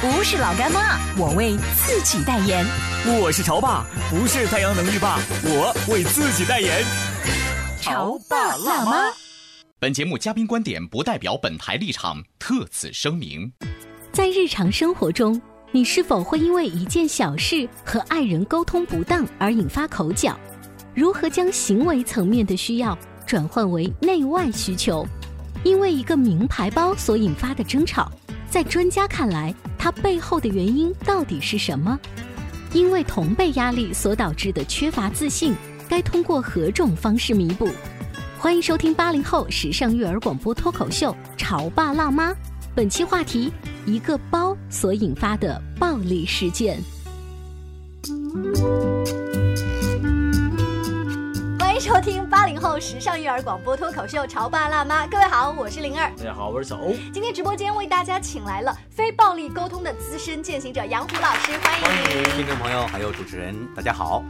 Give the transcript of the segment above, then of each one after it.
不是老干妈，我为自己代言。我是潮爸，不是太阳能浴霸，我为自己代言。潮爸辣妈。本节目嘉宾观点不代表本台立场，特此声明。在日常生活中，你是否会因为一件小事和爱人沟通不当而引发口角？如何将行为层面的需要转换为内外需求？因为一个名牌包所引发的争吵，在专家看来，它背后的原因到底是什么？因为同辈压力所导致的缺乏自信，该通过何种方式弥补？欢迎收听八零后时尚育儿广播脱口秀《潮爸辣妈》，本期话题：一个包所引发的暴力事件。收听八零后时尚育儿广播脱口秀《潮爸辣妈》，各位好，我是灵儿。大家好，我是小欧。今天直播间为大家请来了非暴力沟通的资深践行者杨虎老师，欢迎欢迎。听众朋友，还有主持人，大家好。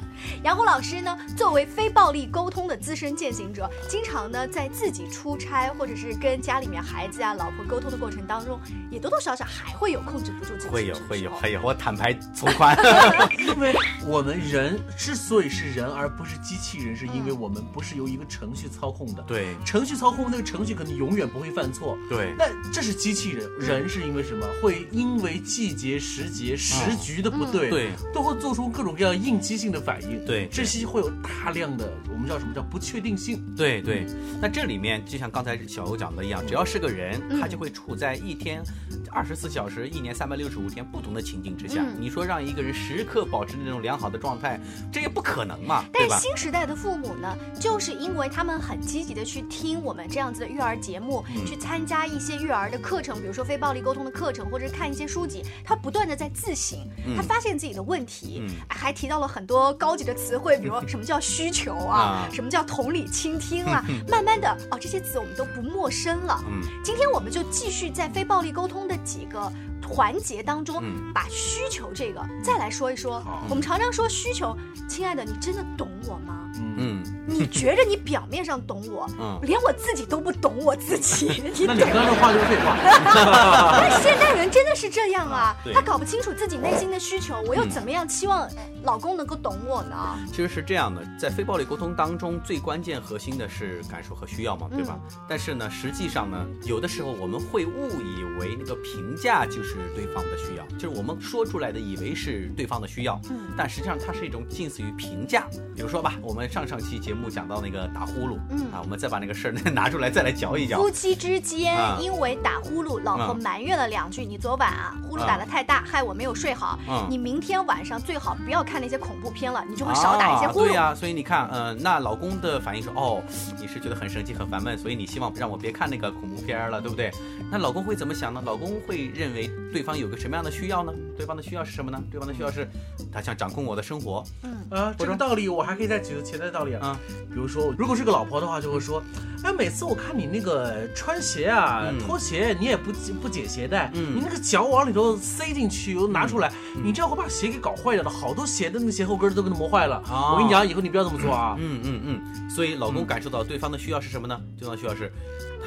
杨虎老师呢，作为非暴力沟通的资深践行者，经常呢在自己出差或者是跟家里面孩子啊、老婆沟通的过程当中，也多多少少还会有控制不住自己。会有，会有，会有，我坦白从宽。因为我们人之所以是人而不是机器人，是因为我们不是由一个程序操控的。对程序操控那个程序可能永远不会犯错。对那这是机器人，人是因为什么？会因为季节、时节、时局的不对，对，都会做出各种各样应激性的反应。对这些会有大量的我们叫什么叫不确定性。对对。那这里面就像刚才小欧讲的一样，只要是个人，他就会处在一天二十四小时、一年三百六十五天不同的情境之下。嗯你说让一个人时刻保持那种良好的状态，这也不可能嘛，对吧？但新时代的父母呢，就是因为他们很积极的去听我们这样子的育儿节目，嗯去参加一些育儿的课程，比如说非暴力沟通的课程，或者是看一些书籍，他不断的在自省，嗯他发现自己的问题，嗯还提到了很多高级的词汇，比如什么叫需求啊，啊什么叫同理倾听啊，慢慢的哦，这些词我们都不陌生了。嗯，今天我们就继续在非暴力沟通的几个环节当中，嗯把需求这个再来说一说。我们常常说需求，亲爱的，你真的懂我吗？嗯，你觉着你表面上懂我，嗯连我自己都不懂我自己，你那懂你刚刚话就是废话。但现代人真的是这样啊，他搞不清楚自己内心的需求，我又怎么样期望老公能够懂我呢？其实是这样的，在非暴力沟通当中，最关键核心的是感受和需要嘛，对吧？但是呢，实际上呢，有的时候我们会误以为那个评价就是对方的需要，就是我们说出来的以为是对方的需要，嗯但实际上它是一种近似于评价。比如说吧，我们上上期节目讲到那个打呼噜，嗯啊，我们再把那个事儿 拿出来再来嚼一嚼夫。妻之间啊因为打呼噜，老婆嗯埋怨了两句：“你昨晚啊呼噜打得太大，害我没有睡好。嗯你明天晚上最好不要看那些恐怖片了，你就会少打一些呼噜。啊对呀、所以你看，呃，那老公的反应说，哦，你是觉得很生气、很烦闷，所以你希望让我别看那个恐怖片了，对不对？那老公会怎么想呢？老公会认为对方有个什么样的需要呢？对方的需要是什么呢？对方的需要是，他想掌控我的生活。啊，这个道理我还可以再举个潜在的道理啊。啊比如说，如果是个老婆的话，就会说，哎，每次我看你那个穿鞋啊、嗯拖鞋，你也不不解鞋带，嗯你那个脚往里头塞进去又拿出来，你这样会把鞋给搞坏掉的。好多鞋的那个鞋后跟都给它磨坏了。哦我跟你讲，以后你不要这么做啊。嗯嗯嗯，所以老公感受到对方的需要是什么呢？对方的需要是，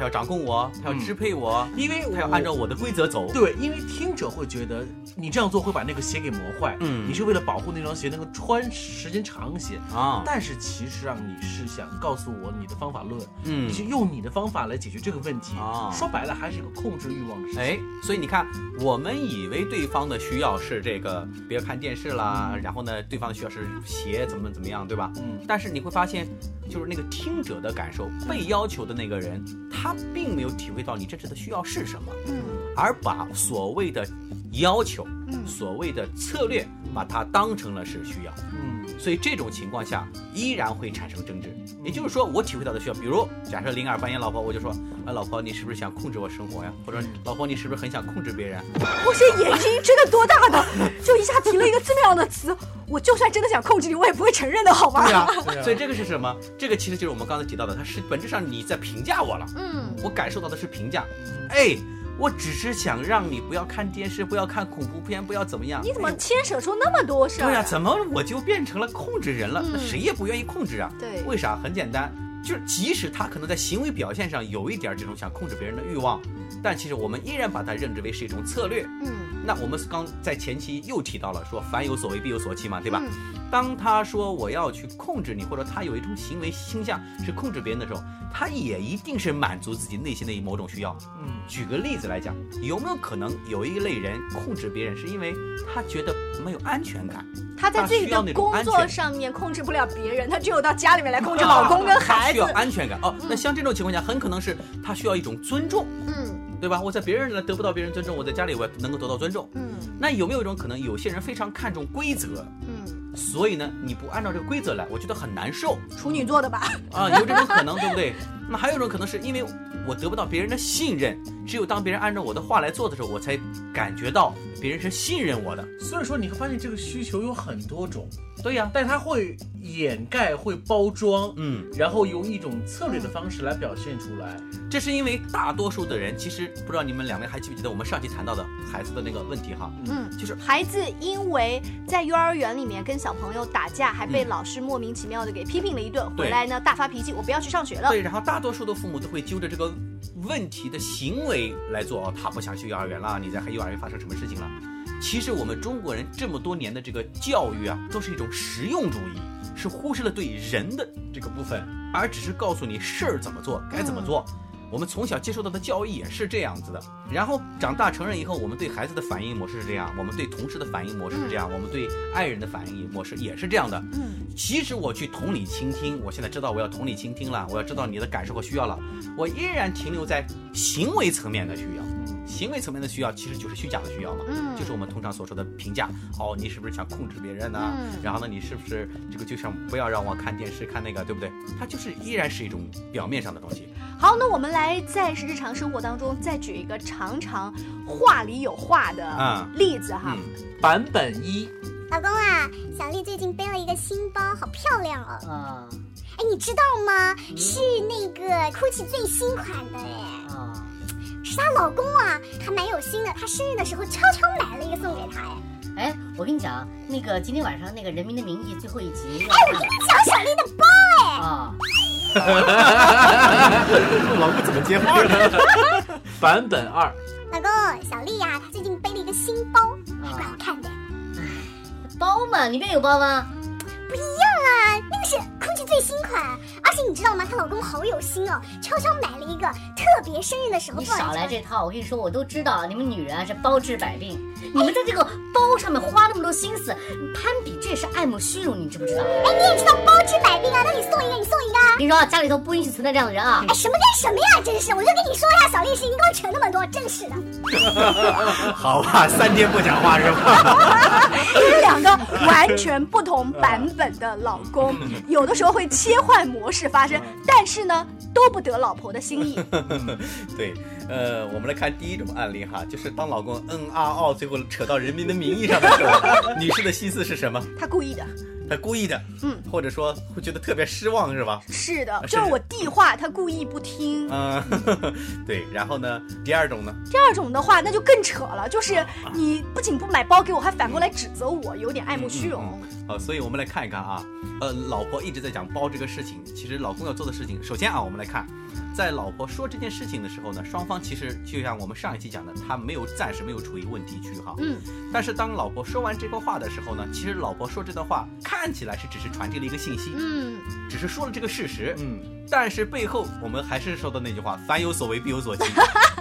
他要掌控我，他要支配我，因为他要按照我的规则走。对，因为听者会觉得你这样做会把那个鞋给磨坏，嗯你是为了保护那双鞋能够穿时间长些。啊，但是其实啊你是想告诉我你的方法论，嗯嗯你去用你的方法来解决这个问题。啊说白了还是一个控制欲望的事情。哎，所以你看，我们以为对方的需要是这个，别看电视啦，然后呢，对方的需要是鞋怎么怎么样，对吧？嗯但是你会发现，就是那个听者的感受，被要求的那个人，他并没有体会到你真实的需要是什么，嗯而把所谓的要求、嗯所谓的策略，把它当成了是需要。嗯所以这种情况下依然会产生争执。也就是说，我体会到的需要，比如假设灵儿扮演老婆，我就说，啊，老婆，你是不是想控制我生活呀？或者老婆，你是不是很想控制别人？我这眼睛真的多大呢？就一下提了一个这么样的词，我就算真的想控制你，我也不会承认的，好吗？对 呀、所以这个是什么？这个其实就是我们刚才提到的，它是本质上你在评价我了，嗯，我感受到的是评价。哎，我只是想让你不要看电视，不要看恐怖片，不要怎么样。你怎么哎牵扯出那么多事儿？对呀、怎么我就变成了控制人了？那嗯谁也不愿意控制啊。对为啥？很简单，就是即使他可能在行为表现上有一点这种想控制别人的欲望，但其实我们依然把它认知为是一种策略。嗯，那我们刚在前期又提到了说，凡有所为必有所期嘛，对吧？嗯当他说我要去控制你，或者他有一种行为倾向是控制别人的时候，他也一定是满足自己内心的某种需要。嗯举个例子来讲，有没有可能有一类人控制别人，是因为他觉得没有安全感？他在自己的工作上面控制不了别人，他只有到家里面来控制老公跟孩子他需要。安全感哦。那像这种情况下，很可能是他需要一种尊重，嗯对吧？我在别人那得不到别人尊重，我在家里我能够得到尊重。嗯那有没有一种可能，有些人非常看重规则，嗯，所以呢，你不按照这个规则来，我觉得很难受处女座的吧？啊，有这种可能，对不对？那么还有一种可能是因为我得不到别人的信任，只有当别人按照我的话来做的时候，我才感觉到别人是信任我的。所以说你会发现这个需求有很多种，对呀、但它会掩盖、会包装，嗯，然后用一种策略的方式来表现出来。这是因为大多数的人，其实不知道你们两位还记不记得我们上期谈到的孩子的那个问题哈，嗯，就是孩子因为在幼儿园里面跟小朋友打架，还被嗯。老师莫名其妙的给批评了一顿，对。回来呢大发脾气，我不要去上学了。对，然后大多数的父母都会揪着这个问题的行为来做，哦，他不想去幼儿园了，你在幼儿园发生什么事情了？其实我们中国人这么多年的这个教育啊，都是一种实用主义，是忽视了对人的这个部分，而只是告诉你事儿怎么做，该怎么做。我们从小接受到的教育也是这样子的，然后长大成人以后，我们对孩子的反应模式是这样，我们对同事的反应模式是这样，我们对爱人的反应模式也是这样的。嗯即使我去同理倾听，我现在知道我要同理倾听了，我要知道你的感受和需要了，我依然停留在行为层面的需要。行为层面的需要其实就是虚假的需要嘛，嗯就是我们通常所说的评价。哦，你是不是想控制别人呢？嗯然后呢，你是不是这个就想不要让我看电视看那个，对不对？它就是依然是一种表面上的东西。好，那我们来在日常生活当中再举一个常常话里有话的嗯例子哈。嗯，版本一，老公啊，小丽最近背了一个新包，好漂亮哦！啊哎，你知道吗？是那个 GUCCI 最新款的哎，啊，是她老公啊，还蛮有心的。她生日的时候悄悄买了一个送给她哎。哎，我跟你讲，那个今天晚上那个《人民的名义》最后一集哎，我跟你讲小丽的包哎，啊，老公怎么接话呢？版本二，老公，小丽呀、她最近背了一个新包，还蛮好看的。包嘛，里面有包吗？不一样啊，那个是空气最新款，而且你知道吗？她老公好有心哦，悄悄买了一个，特别生日的时候你少来这套！我跟你说，我都知道，你们女人啊是包治百病，你们在这个包上面花那么多心思，攀比这也是爱慕虚荣，你知不知道？哎，你也知道包治百病啊？那你送一个，你送一个啊。跟你说，家里头不允许存在这样的人啊！哎，什么跟什么呀？真是，我就跟你说呀，小丽是你给我扯那么多，真是的。好吧，三天不讲话是吧？这是 两个完全不同版本的老公，有的时候会切换模式事发生，但是呢，都不得老婆的心意。对，呃，我们来看第一种案例哈，就是当老公嗯啊哦，最后扯到《人民的名义》上的时候，女士的心思是什么？她故意的，她故意的，嗯，或者说会觉得特别失望是吧？是的，就是我递话，他故意不听。嗯，对。然后呢，第二种呢，第二种的话，那就更扯了，就是你不仅不买包给我，还反过来指责我，有点爱慕虚荣。好，所以我们来看一看啊，呃，老婆一直在讲包这个事情，其实老公要做的事情，首先啊，我们来看，在老婆说这件事情的时候呢，双方方其实就像我们上一期讲的，他没有暂时没有处于问题区哈。嗯，但是当老婆说完这个话的时候呢，其实老婆说这段话看起来是只是传递了一个信息，嗯，只是说了这个事实，嗯，但是背后我们还是说的那句话：凡有所为，必有所急。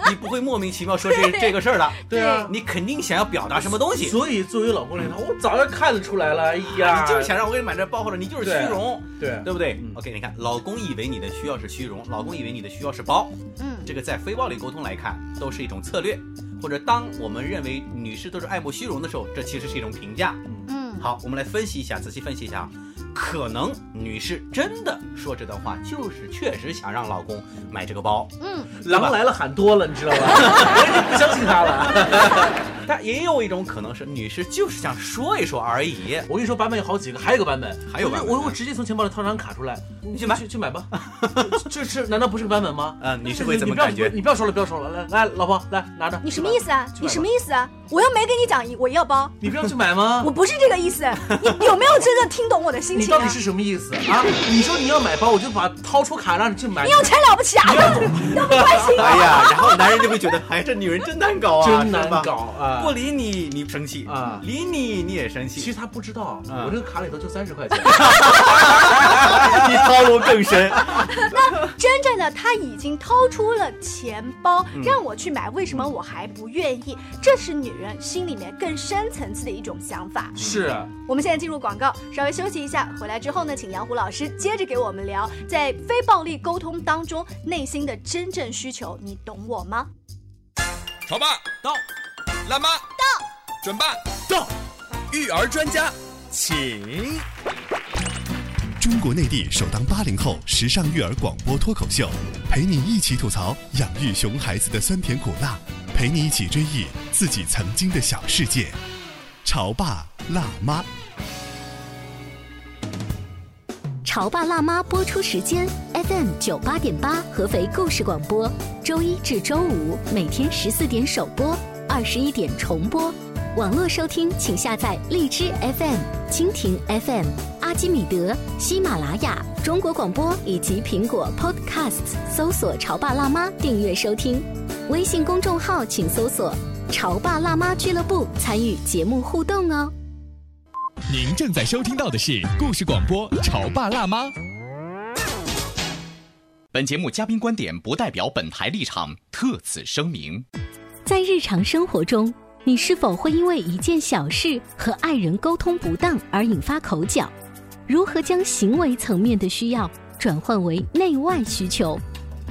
你不会莫名其妙说这这个事儿的，对啊。你肯定想要表达什么东西。所以作为老公来说，我早就看得出来了。哎呀，你就是想让我给你买这包，或者你就是虚荣，对。对。不对、嗯。O k 你看，老公以为你的需要是虚荣，老公以为你的需要是包，嗯。这个在非暴力沟通来看，都是一种策略，或者当我们认为女士都是爱慕虚荣的时候，这其实是一种评价。嗯，好，我们来分析一下，仔细分析一下，可能女士真的说这段话，就是确实想让老公买这个包，嗯，狼来了喊多了，你知道吧？我已经不相信他了。但也有一种可能是女士就是想说一说而已。我跟你说，版本有好几个，还有个版本，还有版本我我我直接从钱包里掏张卡出来，你去买去去买吧。这是难道不是个版本吗？嗯，你是 会怎么你不要感觉？你不要说了，不要说了，来来，老婆来拿着。你什么意思啊？你什么意思啊？我又没跟你讲我要包，你不要去买吗我？不是这个意思。你有没有真的听懂我的心情啊你到底？是什么意思啊？你说你要买包，我就把掏出卡让你去买。你有钱了不起啊？都不关心我。哎呀，然后男人就会觉得，哎，这女人真难搞啊，真难搞啊不理你你生气啊理你你也生气，其实他不知道，嗯我这个卡里头就三十块钱。你套路更深。那真正的他已经掏出了钱包，嗯让我去买，为什么我还不愿意？这是女人心里面更深层次的一种想法。是，我们现在进入广告，稍微休息一下，回来之后呢，请杨虎老师接着给我们聊，在非暴力沟通当中内心的真正需求，你懂我吗？潮爸到，辣妈到，准爸到，育儿专家，请。中国内地首档八零后时尚育儿广播脱口秀，陪你一起吐槽养育熊孩子的酸甜苦辣，陪你一起追忆自己曾经的小世界。潮爸辣妈。潮爸辣妈播出时间：FM 九八点八合肥故事广播，周一至周五每天十四点首播，二十一点重播。网络收听请下载荔枝 FM、蜻蜓 FM、阿基米德、喜马拉雅、中国广播以及苹果 Podcasts，搜索“潮爸辣妈”订阅收听。微信公众号请搜索“潮爸辣妈俱乐部”，参与节目互动哦。您正在收听到的是故事广播《潮爸辣妈》。本节目嘉宾观点不代表本台立场，特此声明。在日常生活中，你是否会因为一件小事和爱人沟通不当而引发口角？如何将行为层面的需要转换为内外需求？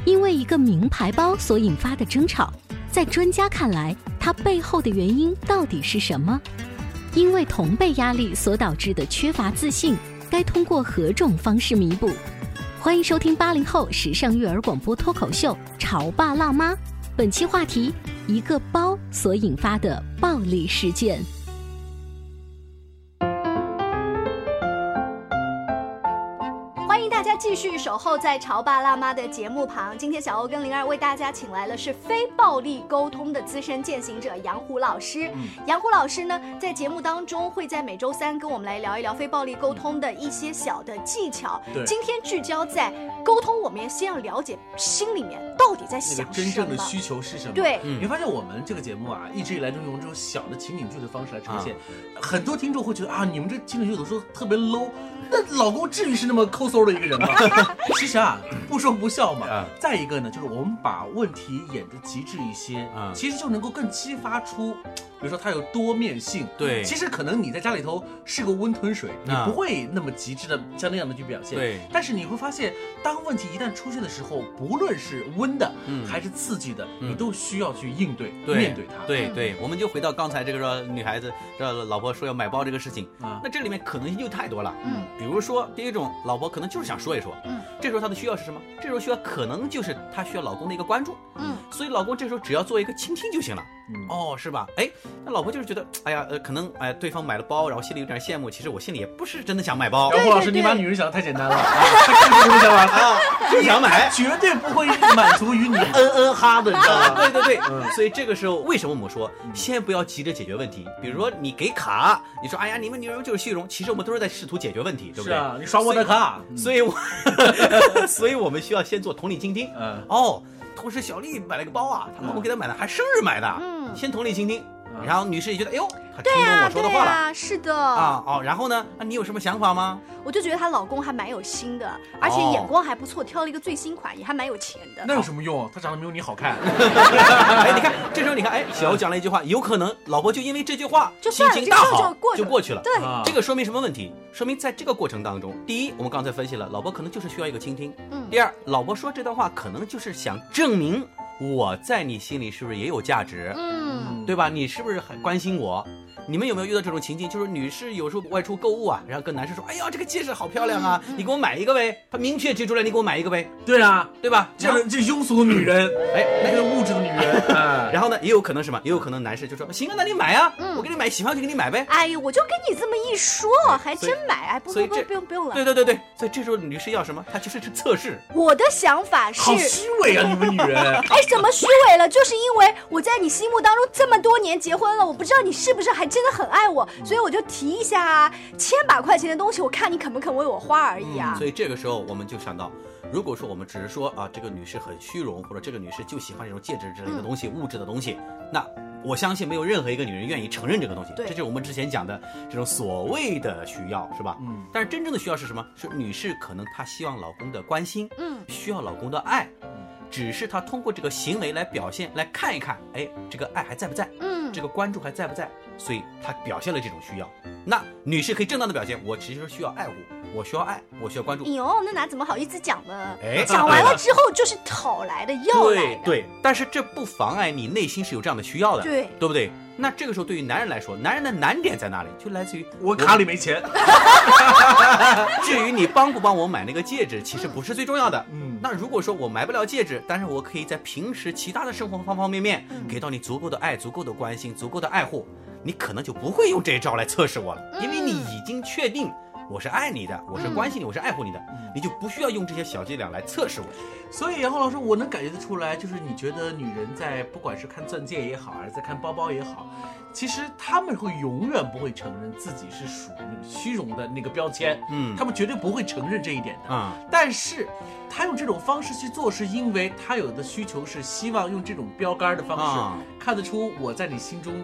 因为一个名牌包所引发的争吵，在专家看来，它背后的原因到底是什么？因为同辈压力所导致的缺乏自信，该通过何种方式弥补？欢迎收听八零后时尚育儿广播脱口秀《潮爸辣妈》，本期话题：一个包所引发的暴力事件。大家继续守候在潮爸辣妈的节目旁。今天小欧跟灵儿为大家请来了是非暴力沟通的资深践行者杨虎老师。杨虎老师呢，在节目当中会在每周三跟我们来聊一聊非暴力沟通的一些小的技巧。对今天聚焦在沟通，我们先要了解心里面到底在想真什么。真正的需求是什么？对你发现我们这个节目啊，一直以来都用这种小的情景剧的方式来呈现。啊很多听众会觉得啊，你们这情景剧有的时候特别 low。那老公至于是那么抠搜的一个人吗？其实啊，不说不笑嘛。啊再一个呢，就是我们把问题演得极致一些，啊其实就能够更激发出，比如说它有多面性。对其实可能你在家里头是个温吞水，你啊不会那么极致的像那样的去表现。对但是你会发现，当问题一旦出现的时候，不论是温的，嗯还是刺激的，嗯你都需要去应对、对面对它。对对，我们就回到刚才这个说女孩子这老婆说要买包这个事情，啊那这里面可能性就太多了。嗯，比如说第一种，老婆可能就是想说一说，嗯，这时候她的需要是什么？这时候需要可能就是她需要老公的一个关注，嗯，所以老公这时候只要做一个倾听就行了。嗯哦，是吧？哎，那老婆就是觉得，哎呀，呃，可能哎对方买了包，然后心里有点羡慕，其实我心里也不是真的想买包，然后老师，你把女人想的太简单了，是不是想法啊？就想买。绝对不会满足于你 嗯嗯哈的，你知道吗？对对对，嗯所以这个时候为什么我们说先不要急着解决问题？比如说你给卡，你说哎呀你们女人就是虚荣，其实我们都是在试图解决问题，对不对？是啊，你刷我的卡，所以我，所以我们需要先做同理倾听。嗯，哦，同时小丽买了个包啊，她老公给她买的，还生日买的，嗯先同理倾听，然后女士也觉得，哎呦，她对听懂呀、我说的话了。是的啊哦，然后呢？那你有什么想法吗？我就觉得她老公还蛮有心的，而且哦眼光还不错，挑了一个最新款，也还蛮有钱的。那有什么用？他长得没有你好看。哎，你看，这时候你看，哎，小欧讲了一句话，有可能老婆就因为这句话就心情大好就过去了。对啊这个说明什么问题？说明在这个过程当中，第一，我们刚才分析了，老婆可能就是需要一个倾听；嗯第二，老婆说这段话可能就是想证明我在你心里是不是也有价值，嗯，对吧？你是不是很关心我？你们有没有遇到这种情境？就是女士有时候外出购物啊，然后跟男士说：“哎呀，这个戒指好漂亮啊，你给我买一个呗。”他明确提出来，你给我买一个呗，对啊，对吧？这样这庸俗的女人，哎，那个物质的女人，哎，然后呢，也有可能什么？也有可能男士就说：“行啊，那你买啊，嗯我给你买，喜欢就给你买呗。哎呦，我就跟你这么一说，还真买。哎，不不不，不用不用”了。对对对对，所以这时候女士要什么？她其实是测试。我的想法是，好虚伪啊！你们女人，哎，什么虚伪了？就是因为我在你心目当中这么多年结婚了，我不知道你是不是还真的很爱我，所以我就提一下啊，千把块钱的东西，我看你肯不肯为我花而已啊。所以这个时候我们就想到，如果说我们只是说啊，这个女士很虚荣，或者这个女士就喜欢这种戒指之类的东西、物质的东西，那我相信没有任何一个女人愿意承认这个东西。对这就是我们之前讲的这种所谓的需要，是吧？嗯。但是真正的需要是什么？是女士可能她希望老公的关心，嗯，需要老公的爱。只是他通过这个行为来表现，来看一看，哎，这个爱还在不在？嗯这个关注还在不在？所以他表现了这种需要。那女士可以正当的表现，我其实需要爱护，我需要爱，我需要关注哎。呦，那哪怎么好意思讲呢？哎讲完了之后就是讨来的，要来的。对对，但是这不妨碍你内心是有这样的需要的，对对不对？那这个时候对于男人来说，男人的难点在哪里？就来自于我卡里没钱。至于你帮不帮我买那个戒指，其实不是最重要的。嗯那如果说我买不了戒指，但是我可以在平时其他的生活方方面面嗯给到你足够的爱、足够的关心、足够的爱护，你可能就不会用这一招来测试我了，因为你已经确定我是爱你的，我是关心你，我是爱护你的，你就不需要用这些小伎俩来测试我。所以杨红老师，我能感觉得出来，就是你觉得女人在不管是看钻戒也好，还是在看包包也好，其实她们会永远不会承认自己是属于那个虚荣的那个标签，嗯她们绝对不会承认这一点的。啊、但是，她用这种方式去做，是因为她有的需求是希望用这种标杆的方式、啊看得出我在你心中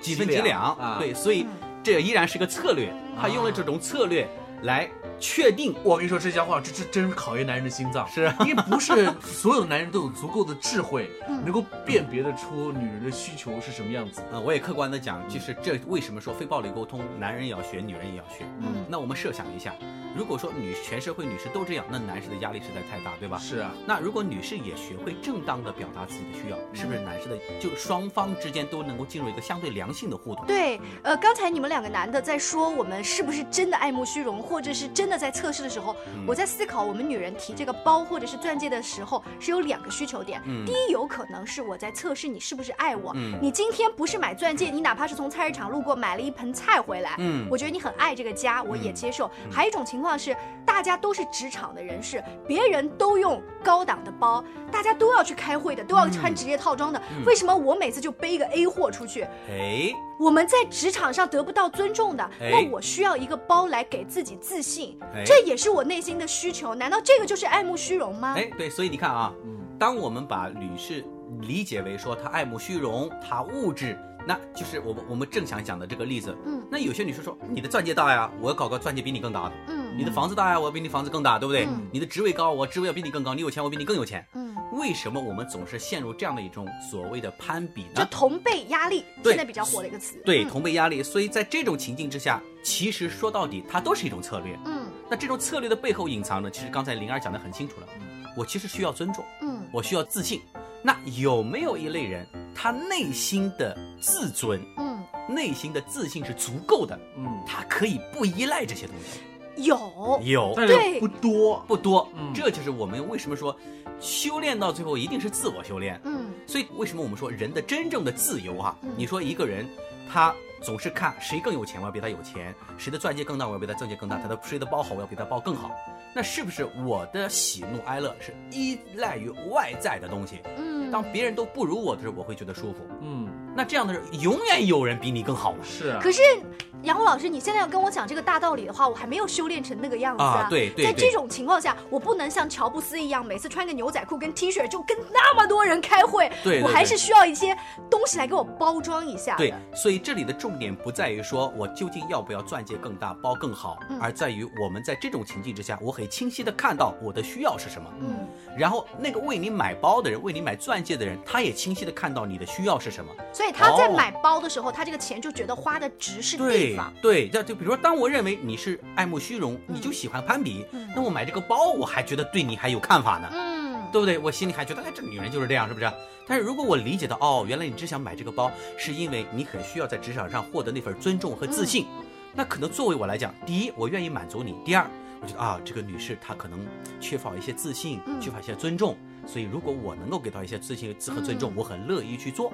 几分几两啊。对，，所以这依然是个策略，他用了这种策略来。确定我跟你说这家话，这这真是考验男人的心脏。是啊 因为不是所有的男人都有足够的智慧，嗯能够辨别得出女人的需求是什么样子。呃，我也客观的讲，就是这为什么说非暴力沟通，男人也要学，女人也要学。嗯那我们设想一下，如果说女全社会女士都这样，那男士的压力实在太大，对吧？是啊，那如果女士也学会正当的表达自己的需要，是不是男士的就双方之间都能够进入一个相对良性的互动？对，呃，刚才你们两个男的在说我们是不是真的爱慕虚荣，或者是真的在测试的时候，嗯我在思考我们女人提这个包或者是钻戒的时候是有两个需求点。嗯第一，有可能是我在测试你是不是爱我。嗯你今天不是买钻戒，你哪怕是从菜市场路过买了一盆菜回来，嗯我觉得你很爱这个家，我也嗯接受。还有一种情况是，大家都是职场的人士，别人都用高档的包，大家都要去开会的，都要穿职业套装的，嗯为什么我每次就背一个 A 货出去？哎，我们在职场上得不到尊重的，哎那我需要一个包来给自己自信，哎这也是我内心的需求。难道这个就是爱慕虚荣吗？哎，对，所以你看啊，嗯当我们把女士理解为说她爱慕虚荣，她物质，那就是我们我们正想讲的这个例子。嗯那有些女生说，你的钻戒大呀，我要搞个钻戒比你更大的；嗯你的房子大呀，我要比你房子更大，对不对？嗯你的职位高，我职位要比你更高；你有钱，我比你更有钱。嗯，为什么我们总是陷入这样的一种所谓的攀比呢？就同辈压力，现在比较火的一个词。对，嗯同辈压力。所以在这种情境之下，其实说到底，它都是一种策略。嗯那这种策略的背后隐藏呢，其实刚才灵儿讲的很清楚了，我其实需要尊重。嗯我需要自信。那有没有一类人，他内心的自尊、嗯，内心的自信是足够的，嗯，他可以不依赖这些东西？有有，但对是不多。不多。嗯这就是我们为什么说，修炼到最后一定是自我修炼。嗯所以为什么我们说人的真正的自由啊？嗯你说一个人他总是看谁更有钱，我要比他有钱；谁的钻戒更大，我要比他钻戒更大；他的谁的包好，我要比他包更好。那是不是我的喜怒哀乐是依赖于外在的东西？嗯当别人都不如我的时候，我会觉得舒服。嗯，那这样的人，永远有人比你更好嘛？是啊。可是杨虎老师，你现在要跟我讲这个大道理的话，我还没有修炼成那个样子啊对对对在这种情况下，我不能像乔布斯一样，每次穿个牛仔裤跟 T 恤就跟那么多人开会。对对我还是需要一些东西来给我包装一下。对，所以这里的重点不在于说我究竟要不要钻戒更大、包更好，嗯而在于我们在这种情境之下，我很清晰的看到我的需要是什么。嗯，然后那个为你买包的人、为你买钻戒的人，他也清晰的看到你的需要是什么。所以他在哦买包的时候，他这个钱就觉得花的值是地对方。对，这就比如说，当我认为你是爱慕虚荣，你就喜欢攀比，嗯那我买这个包，我还觉得对你还有看法呢。嗯，对不对？我心里还觉得，哎，这女人就是这样，是不是？但是如果我理解到，哦，原来你只想买这个包，是因为你很需要在职场上获得那份尊重和自信，那可能作为我来讲，第一，我愿意满足你；第二，我觉得啊，这个女士她可能缺乏一些自信，嗯。缺乏一些尊重，所以如果我能够给到一些自信和尊重，嗯。我很乐意去做。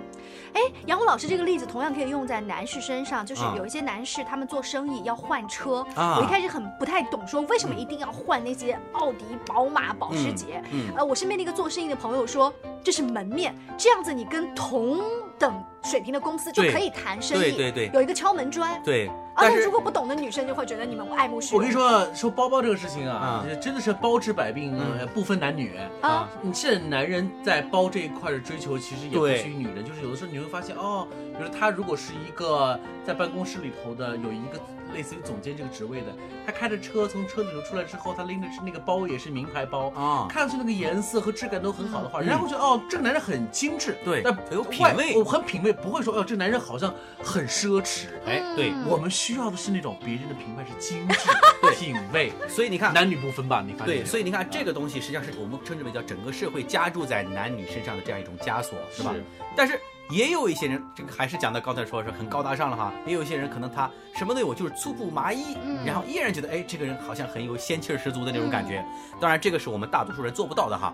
哎，杨虎老师这个例子同样可以用在男士身上，就是啊。有一些男士他们做生意要换车，啊。我一开始很不太懂，说为什么一定要换那些奥迪、宝马、保时捷？嗯嗯。呃，我身边的一个做生意的朋友说，这是门面，这样子你跟同等水平的公司就可以谈生意，对对对。有一个敲门砖。对，啊，但但是如果不懂的女生就会觉得你们爱慕虚荣。我跟你说，说包包这个事情啊啊，真的是包治百病，不分男女。啊，你现在男人在包这一块的追求，其实也不对虚女人，就是有的时候你会发现，哦，比如他如果是一个在办公室里头的，有一个类似于总监这个职位的，他开着车从车里头出来之后，他拎着那个包也是名牌包，啊，看上去那个颜色和质感都很好的话，嗯。人家会觉得哦，这个男人很精致，对。但很有品外味。我很品味，不会说哦，这男人好像很奢侈。哎，对，嗯我们需要的是那种别人的评判是精致、品味，所以你看，男女不分吧？你发现对，所以你看这个东西实际上是我们称之为叫整个社会加注在男女身上的这样一种枷锁，是吧？是但是也有一些人，这个还是讲到刚才说是很高大上了哈，也有一些人可能他什么都有，就是粗布麻衣，嗯然后依然觉得哎这个人好像很有仙气儿十足的那种感觉。当然这个是我们大多数人做不到的哈。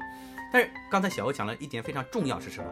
但是刚才小欧讲了一点非常重要是什么？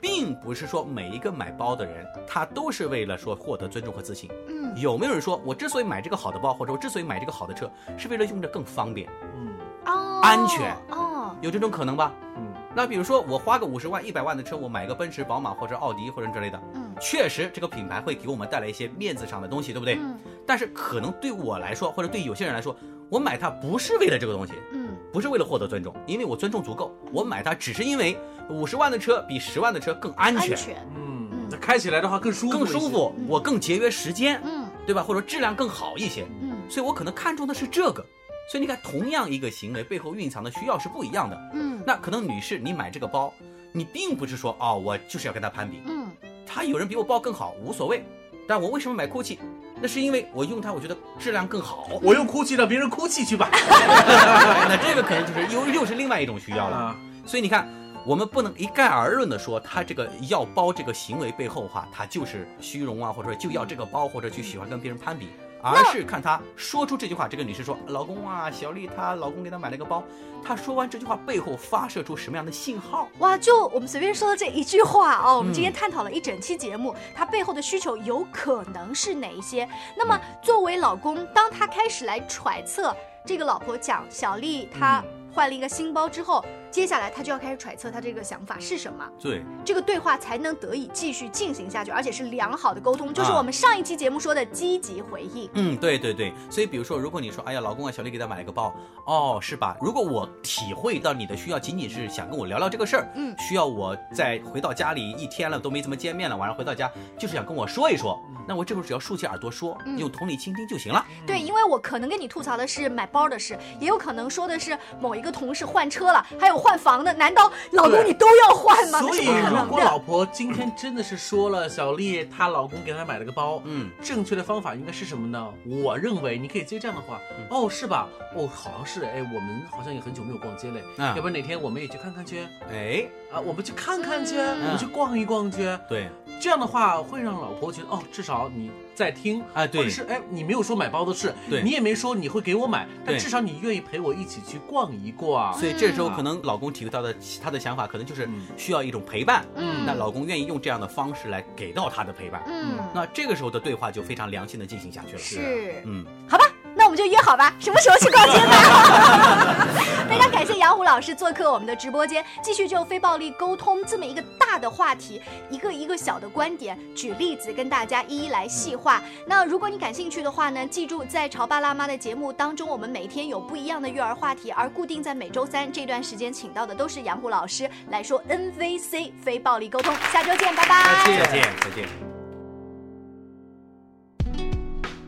并不是说每一个买包的人，他都是为了说获得尊重和自信。嗯。有没有人说我之所以买这个好的包，或者我之所以买这个好的车，是为了用着更方便？嗯。哦，安全。哦，有这种可能吧？嗯，那比如说我花个五十万、一百万的车，我买个奔驰、宝马或者奥迪或者之类的，嗯。确实这个品牌会给我们带来一些面子上的东西，对不对？嗯。但是可能对我来说，或者对有些人来说，我买它不是为了这个东西，嗯不是为了获得尊重，因为我尊重足够，我买它只是因为五十万的车比十万的车更安全、安全，嗯，那开起来的话更舒服，更舒。服，我更节约时间，嗯对吧？或者质量更好一些，嗯所以我可能看重的是这个。所以你看，同样一个行为背后蕴藏的需要是不一样的。嗯那可能女士，你买这个包，你并不是说哦，我就是要跟他攀比，嗯他有人比我包更好无所谓，但我为什么买 GUCCI？那是因为我用它，我觉得质量更好。我用哭泣让别人哭泣去吧。那这个可能就是又又是另外一种需要了。啊，所以你看，我们不能一概而论的说他这个要包这个行为背后哈，他就是虚荣啊，或者说就要这个包，或者去喜欢跟别人攀比。而是看她说出这句话，这个女士说：“老公啊，小丽她老公给她买了个包。”她说完这句话背后发射出什么样的信号？哇，就我们随便说的这一句话哦，我们今天嗯探讨了一整期节目，她背后的需求有可能是哪一些？那么作为老公，当他开始来揣测这个老婆讲小丽她换了一个新包之后，接下来他就要开始揣测他这个想法是什么，对，这个对话才能得以继续进行下去，而且是良好的沟通，就是啊。我们上一期节目说的积极回应。嗯，对对对，所以比如说，如果你说，哎呀，老公啊，小丽给他买了个包，哦，是吧？如果我体会到你的需要，仅仅是想跟我聊聊这个事儿，嗯。需要我在回到家里一天了都没怎么见面了，晚上回到家就是想跟我说一说，那我这会儿只要竖起耳朵说，嗯。用同理倾听就行了。对，因为我可能跟你吐槽的是买包的事，也有可能说的是某一个同事换车了，还有换房的，难道老公你都要换吗？所以如。果老婆今天真的是说了小丽她老公给她买了个包，嗯，正确的方法应该是什么呢？我认为你可以接这样的话，哦，是吧？哦，好像是，哎，我们好像也很久没有逛街嘞，啊要不然哪天我们也去看看去哎，啊，我们去看看去，嗯我们去逛一逛去。对，这样的话会让老婆觉得哦，至少你在听哎对或者是哎，你没有说买包的事，对你也没说你会给我买，但至少你愿意陪我一起去逛一逛。所以这时候嗯可能老公体会到的他的想法，可能就是嗯需要一种陪伴。嗯那老公愿意用这样的方式来给到他的陪伴。嗯，那这个时候的对话就非常良性的进行下去了。是，嗯，就约好吧，什么时候去逛街吧？非常感谢杨虎老师做客我们的直播间，继续就非暴力沟通这么一个大的话题，一个一个小的观点举例子跟大家一一来细化。那如果你感兴趣的话呢，记住在潮爸辣妈的节目当中，我们每天有不一样的育儿话题，而固定在每周三这段时间请到的都是杨虎老师来说 NVC 非暴力沟通。下周见，拜拜。再见，再见。